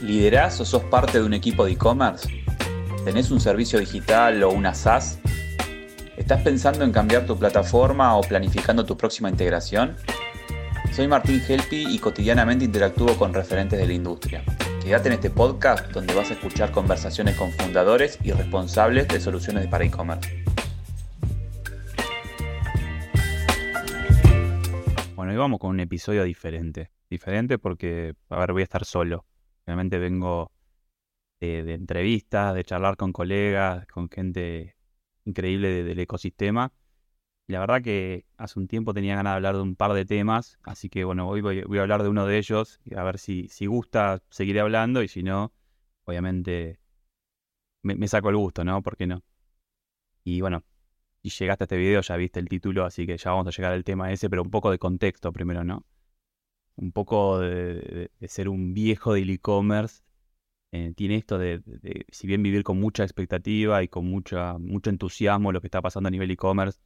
¿Liderás o sos parte de un equipo de e-commerce? ¿Tenés un servicio digital o una SaaS? ¿Estás pensando en cambiar tu plataforma o planificando tu próxima integración? Soy Martín Helpi y cotidianamente interactúo con referentes de la industria. Quédate en este podcast donde vas a escuchar conversaciones con fundadores y responsables de soluciones para e-commerce. Bueno, hoy vamos con un episodio diferente. Diferente porque, a ver, voy a estar solo. Realmente vengo de, entrevistas, de charlar con colegas, con gente increíble del ecosistema. Y la verdad que hace un tiempo tenía ganas de hablar de un par de temas, así que bueno, hoy voy, a hablar de uno de ellos, a ver si, si gusta seguiré hablando y si no, obviamente me, saco el gusto, ¿no? ¿Por qué no? Y bueno, si llegaste a este video ya viste el título, así que ya vamos a llegar al tema ese, pero un poco de contexto primero, ¿no? Un poco de, ser un viejo del e-commerce. Eh, tiene esto de, si bien vivir con mucha expectativa y con mucha, mucho entusiasmo lo que está pasando a nivel e-commerce,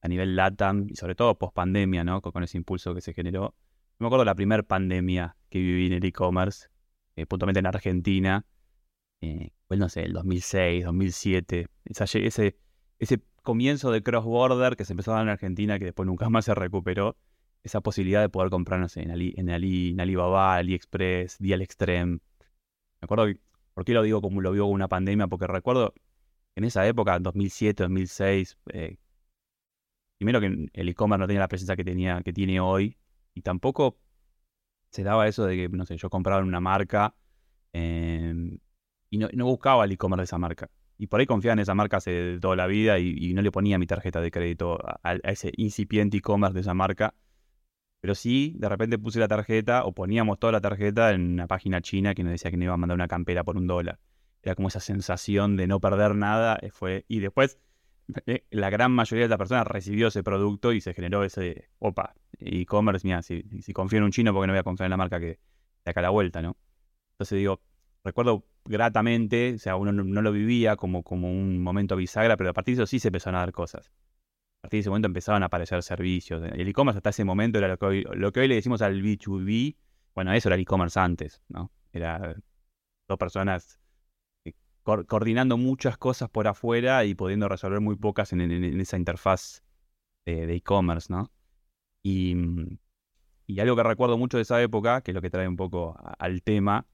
a nivel LATAM y sobre todo post pandemia, ¿no? Con, ese impulso que se generó. me acuerdo la primera pandemia que viví en el e-commerce, eh, puntualmente en Argentina, eh, pues no sé, el 2006, 2007, ese, ese comienzo de cross-border que se empezó a dar en Argentina que después nunca más se recuperó esa posibilidad de poder comprarnos en, Ali, en, Ali, en Alibaba, AliExpress, Dial Extreme. Me acuerdo, ¿por qué lo digo como lo vio con una pandemia? Porque recuerdo en esa época, 2007, 2006, eh, primero que el e-commerce no tenía la presencia que, tenía, que tiene hoy y tampoco se daba eso de que, no sé, yo compraba en una marca em, y no, buscaba el e-commerce de esa marca. Y por ahí confiaba en esa marca hace toda la vida y, no le ponía mi tarjeta de crédito a ese incipiente e-commerce de esa marca pero sí, de repente puse la tarjeta o poníamos toda la tarjeta en una página china que nos decía que nos iba a mandar una campera por un dólar. Era como esa sensación de no perder nada. Eh, fue, y después eh, la gran mayoría de las personas recibió ese producto y se generó ese, opa, e-commerce, mira, si, confío en un chino, porque no voy a confiar en la marca que de acá la vuelta, ¿no? Entonces digo, recuerdo gratamente, o sea, uno no, lo vivía como, como un momento bisagra, pero a partir de eso sí se empezaron a dar cosas partir de ese momento empezaban a aparecer servicios. El e-commerce hasta ese momento era lo que, hoy, lo que hoy le decimos al B2B. Bueno, eso era el e-commerce antes, ¿no? Era dos personas eh, coordinando muchas cosas por afuera y pudiendo resolver muy pocas en, esa interfaz de e-commerce, ¿no? Y, algo que recuerdo mucho de esa época, que es lo que trae un poco al tema,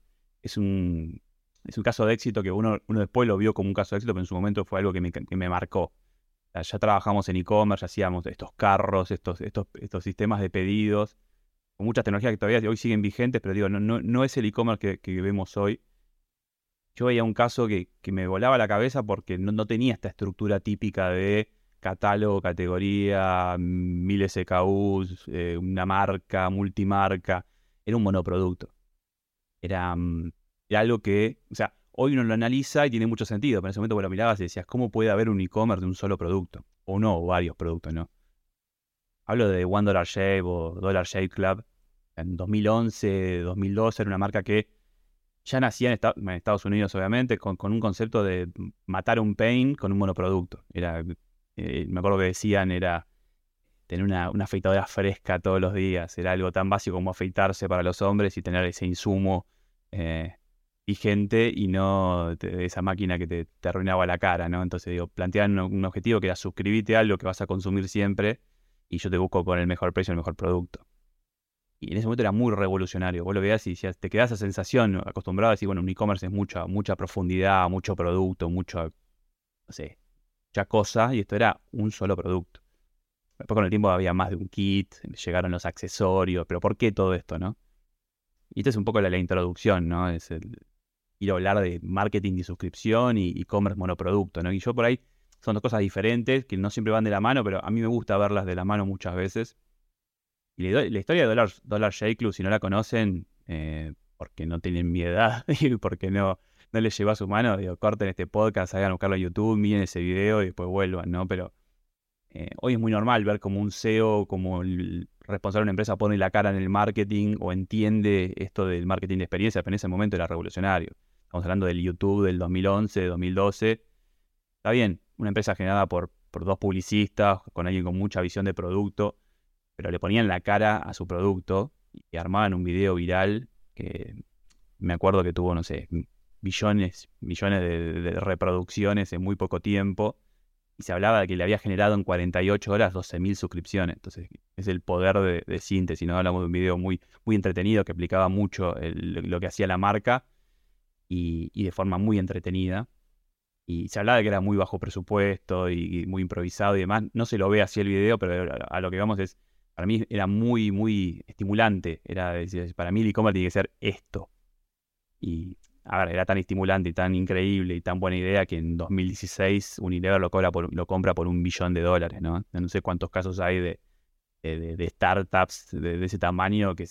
es un, es un caso de éxito que uno, uno después lo vio como un caso de éxito, pero en su momento fue algo que me, que me marcó ya trabajamos en e-commerce, hacíamos estos carros, estos, estos, estos sistemas de pedidos, con muchas tecnologías que todavía hoy siguen vigentes, pero digo, no, no, no es el e-commerce que, vemos hoy. Yo veía un caso que, me volaba la cabeza porque no, tenía esta estructura típica de catálogo, categoría, mil SKUs, eh, una marca, multimarca. Era un monoproducto. Era, mm, algo que, Hoy uno lo analiza y tiene mucho sentido, pero en ese momento vos lo mirabas y decías, ¿cómo puede haber un e-commerce de un solo producto? O no, o varios productos, ¿no? Hablo de One Dollar Shave o Dollar Shave Club. En 2011, 2012 era una marca que ya nacía en, Estados Unidos, obviamente, con, un concepto de matar un pain con un monoproducto. Era, eh, me acuerdo que decían, era tener una, afeitadora fresca todos los días. Era algo tan básico como afeitarse para los hombres y tener ese insumo eh, vigente y no esa máquina que te, arruinaba la cara, ¿no? Entonces, digo, planteaban un, objetivo que era suscribirte a algo que vas a consumir siempre y yo te busco con el mejor precio, el mejor producto. Y en ese momento era muy revolucionario. Vos lo veías y te quedás esa sensación acostumbrado a decir, bueno, un e-commerce es mucha, mucha profundidad, mucho producto, mucho, no sé, mucha cosa, y esto era un solo producto. Después con el tiempo había más de un kit, llegaron los accesorios, pero ¿por qué todo esto, no? Y esta es un poco la, la introducción, ¿no? Es el, ir a hablar de marketing de suscripción y e-commerce monoproducto, ¿no? Y yo por ahí son dos cosas diferentes que no siempre van de la mano, pero a mí me gusta verlas de la mano muchas veces. Y la, historia de Dollar, Dollar Shave Club, si no la conocen, eh, porque no tienen mi edad y porque no, no les lleva a su mano, digo, corten este podcast, hagan buscarlo en YouTube, miren ese video y después vuelvan, ¿no? Pero eh, hoy es muy normal ver como un CEO, como el responsable de una empresa pone la cara en el marketing o entiende esto del marketing de experiencia, pero en ese momento era revolucionario. Estamos hablando del YouTube del 2011, 2012. Está bien, una empresa generada por, por dos publicistas, con alguien con mucha visión de producto, pero le ponían la cara a su producto y armaban un video viral que me acuerdo que tuvo, no sé, billones, millones de, reproducciones en muy poco tiempo. Y se hablaba de que le había generado en 48 horas 12.000 suscripciones. Entonces, es el poder de, síntesis. ¿no? Hablamos de un video muy, muy entretenido que explicaba mucho lo que hacía la marca y, de forma muy entretenida. Y se hablaba de que era muy bajo presupuesto y, muy improvisado y demás. No se lo ve así el video, pero a, lo que vamos es, para mí era muy, muy estimulante. Era para mí el e-commerce tiene que ser esto. Y a ver, era tan estimulante y tan increíble y tan buena idea que en 2016 Unilever lo, lo compra por un billón de dólares, ¿no? No sé cuántos casos hay de, de, startups de, ese tamaño, que,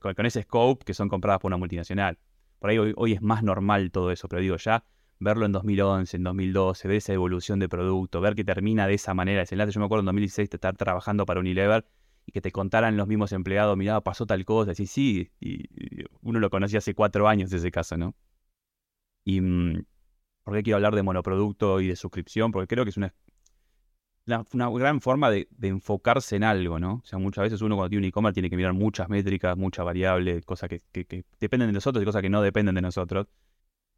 con, ese scope, que son compradas por una multinacional. Por ahí hoy, es más normal todo eso, pero digo, ya verlo en 2011, en 2012, ver esa evolución de producto, ver que termina de esa manera ese enlace. Yo me acuerdo en 2016 de estar trabajando para Unilever y que te contaran los mismos empleados, mira, pasó tal cosa, y sí, y, uno lo conocía hace cuatro años ese caso, ¿no? Y mm, por qué quiero hablar de monoproducto y de suscripción, porque creo que es una, una, gran forma de, enfocarse en algo, ¿no? O sea, muchas veces uno cuando tiene un e-commerce tiene que mirar muchas métricas, muchas variables, cosas que, dependen de nosotros y cosas que no dependen de nosotros.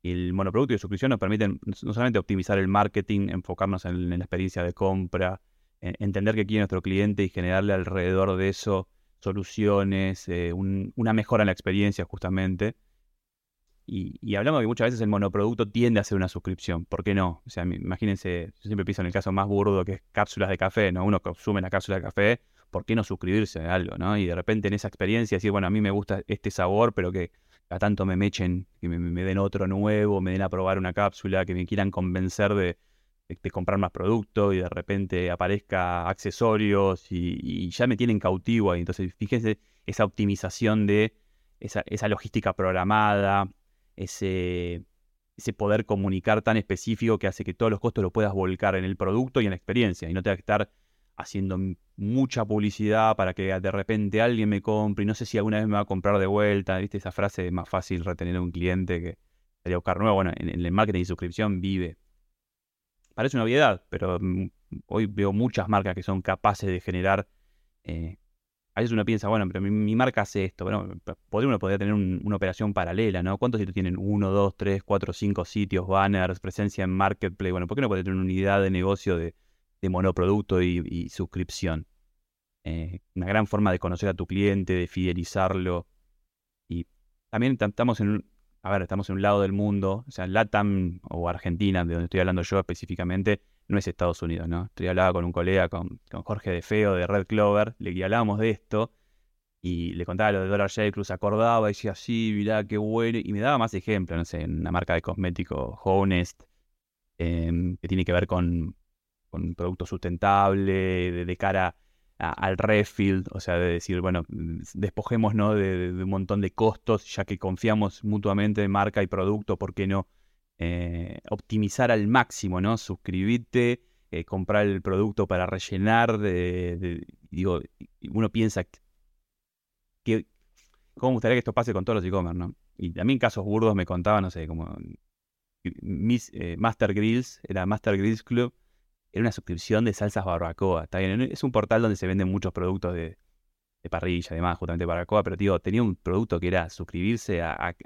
Y el monoproducto y suscripción nos permiten no solamente optimizar el marketing, enfocarnos en, la experiencia de compra, entender qué quiere nuestro cliente y generarle alrededor de eso soluciones, eh, una mejora en la experiencia justamente. Y, hablamos de que muchas veces el monoproducto tiende a ser una suscripción. ¿Por qué no? O sea, imagínense, yo siempre pienso en el caso más burdo que es cápsulas de café, ¿no? Uno consume la cápsula de café, ¿por qué no suscribirse a algo, ¿no? Y de repente en esa experiencia decir, bueno, a mí me gusta este sabor, pero que a tanto me mechen, que me, den otro nuevo, me den a probar una cápsula, que me quieran convencer de, comprar más producto y de repente aparezca accesorios y, ya me tienen cautivo ahí. Entonces, fíjense esa optimización de esa, esa logística programada, ese, poder comunicar tan específico que hace que todos los costos los puedas volcar en el producto y en la experiencia y no tengas que estar haciendo mucha publicidad para que de repente alguien me compre y no sé si alguna vez me va a comprar de vuelta, ¿viste? Esa frase es más fácil retener a un cliente que salir a buscar nuevo. Bueno, en, el marketing suscripción vive. Parece una obviedad, pero mm, hoy veo muchas marcas que son capaces de generar eh, a veces uno piensa, bueno, pero mi, marca hace esto. Bueno, podría uno podría tener una operación paralela, ¿no? ¿Cuántos sitios tienen? Uno, dos, tres, cuatro, cinco sitios, banners, presencia en marketplace. Bueno, ¿por qué no puede tener una unidad de negocio de, monoproducto y, suscripción? Eh, una gran forma de conocer a tu cliente, de fidelizarlo. Y también estamos en un, a ver, estamos en un lado del mundo, o sea, LATAM o Argentina, de donde estoy hablando yo específicamente, no es Estados Unidos, ¿no? Estoy hablando con un colega, con, Jorge de Feo de Red Clover, le hablábamos de esto y le contaba lo de Dollar Shave Club, acordaba y decía, sí, mirá, qué bueno, y me daba más ejemplos, no sé, una marca de cosméticos, Honest, em, que tiene que ver con, con producto sustentable, de, cara al refill, o sea, de decir, bueno, despojémonos de, de, un montón de costos, ya que confiamos mutuamente en marca y producto, ¿por qué no eh, optimizar al máximo, ¿no? Suscribirte, eh, comprar el producto para rellenar, de, digo, uno piensa que, cómo gustaría que esto pase con todos los e-commerce, ¿no? Y también casos burdos me contaban, no sé, como mis, eh, Master Grills, era Master Grills Club, era una suscripción de salsas barbacoa, está bien, es un portal donde se venden muchos productos de, parrilla, además, justamente barbacoa, pero digo, tenía un producto que era suscribirse a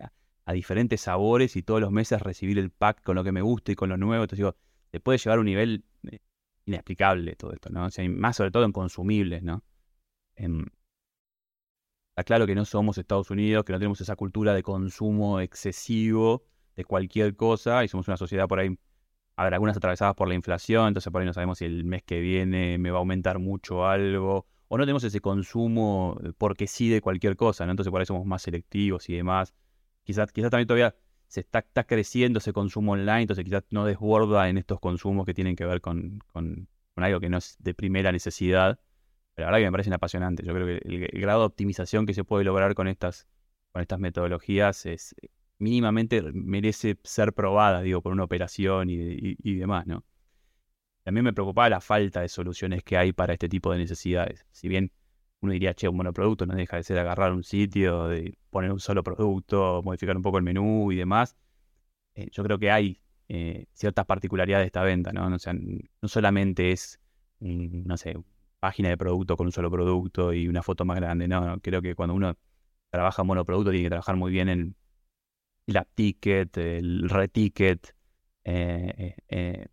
diferentes sabores y todos los meses recibir el pack con lo que me gusta y con lo nuevo. Entonces digo, se puede llevar a un nivel eh, inexplicable todo esto, ¿no? O sea, más sobre todo en consumibles, ¿no? Em, está claro que no somos Estados Unidos, que no tenemos esa cultura de consumo excesivo de cualquier cosa y somos una sociedad por ahí, a ver, algunas atravesadas por la inflación, entonces por ahí no sabemos si el mes que viene me va a aumentar mucho algo, o no tenemos ese consumo porque sí de cualquier cosa, ¿no? Entonces por ahí somos más selectivos y demás. Quizás, quizás también todavía se está, creciendo ese consumo online, entonces quizás no desborda en estos consumos que tienen que ver con, algo que no es de primera necesidad. Pero la verdad que me parecen apasionantes. Yo creo que el, grado de optimización que se puede lograr con estas, con estas metodologías es mínimamente merece ser probada, digo, por una operación y, y demás, ¿no? También me preocupaba la falta de soluciones que hay para este tipo de necesidades. Si bien uno diría, che, un monoproducto no deja de ser agarrar un sitio, de poner un solo producto, modificar un poco el menú y demás. Eh, yo creo que hay eh, ciertas particularidades de esta venta, ¿no? No solamente es, no sé, página de producto con un solo producto y una foto más grande, no, creo que cuando uno trabaja monoproducto tiene que trabajar muy bien en, el app ticket, el reticket. Eh, eh,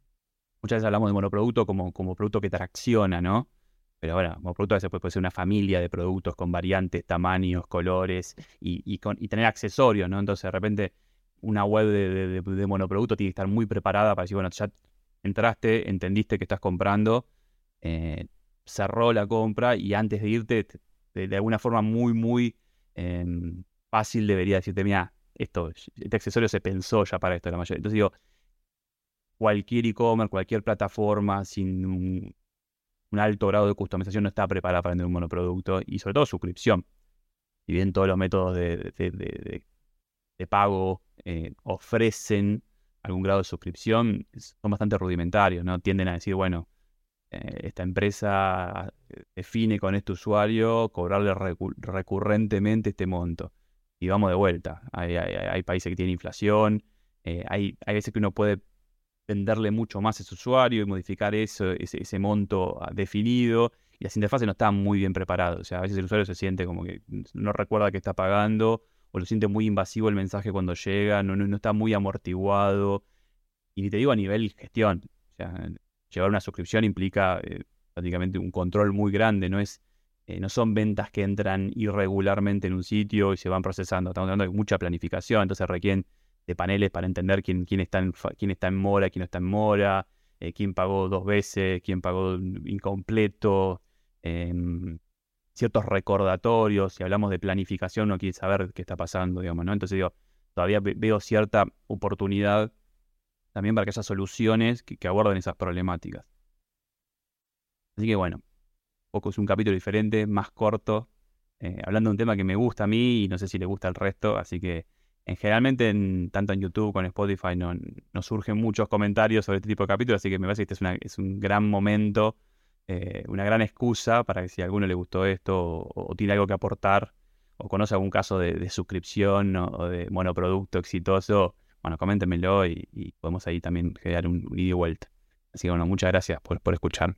muchas veces hablamos de monoproducto como, como producto que tracciona, ¿no? Pero bueno, monoproducto a veces puede, ser una familia de productos con variantes, tamaños, colores y, con, y tener accesorios, ¿no? Entonces de repente una web de, monoproducto tiene que estar muy preparada para decir, bueno, ya entraste, entendiste que estás comprando, eh, cerró la compra y antes de irte, de, alguna forma muy, muy em, fácil debería decirte, mira, esto, este accesorio se pensó ya para esto, la mayoría. Entonces digo, cualquier e-commerce, cualquier plataforma sin un, alto grado de customización no está preparada para vender un monoproducto y sobre todo suscripción. Y bien todos los métodos de, pago eh, ofrecen algún grado de suscripción, son bastante rudimentarios, ¿no? Tienden a decir, bueno, eh, esta empresa define con este usuario cobrarle recurrentemente este monto. Y vamos de vuelta. Hay, países que tienen inflación, eh, hay, hay veces que uno puede venderle mucho más a ese usuario y modificar eso, ese, monto ah, definido. Y las interfaces no están muy bien preparadas. O sea, a veces el usuario se siente como que no recuerda que está pagando o lo siente muy invasivo el mensaje cuando llega, no, no, está muy amortiguado. Y ni te digo a nivel gestión. O sea, llevar una suscripción implica eh, prácticamente un control muy grande. No, es, eh, no son ventas que entran irregularmente en un sitio y se van procesando. Estamos hablando de mucha planificación, entonces requieren de paneles para entender quién, quién, está, en, quién está en mora, quién no está en mora, eh, quién pagó dos veces, quién pagó incompleto, em, ciertos recordatorios, si hablamos de planificación no quiere saber qué está pasando, digamos, ¿no? Entonces digo, todavía veo cierta oportunidad también para que haya soluciones que, aborden esas problemáticas. Así que bueno, poco es un capítulo diferente, más corto, eh, hablando de un tema que me gusta a mí y no sé si le gusta al resto, así que en, generalmente, en, tanto en YouTube como en Spotify, no, nos surgen muchos comentarios sobre este tipo de capítulos, así que me parece que este es, un gran momento, eh, una gran excusa para que si a alguno le gustó esto o, tiene algo que aportar o conoce algún caso de, suscripción o, de monoproducto exitoso, bueno, coméntenmelo y, podemos ahí también crear un, un ida y vuelta. Así que bueno, muchas gracias por, por escuchar.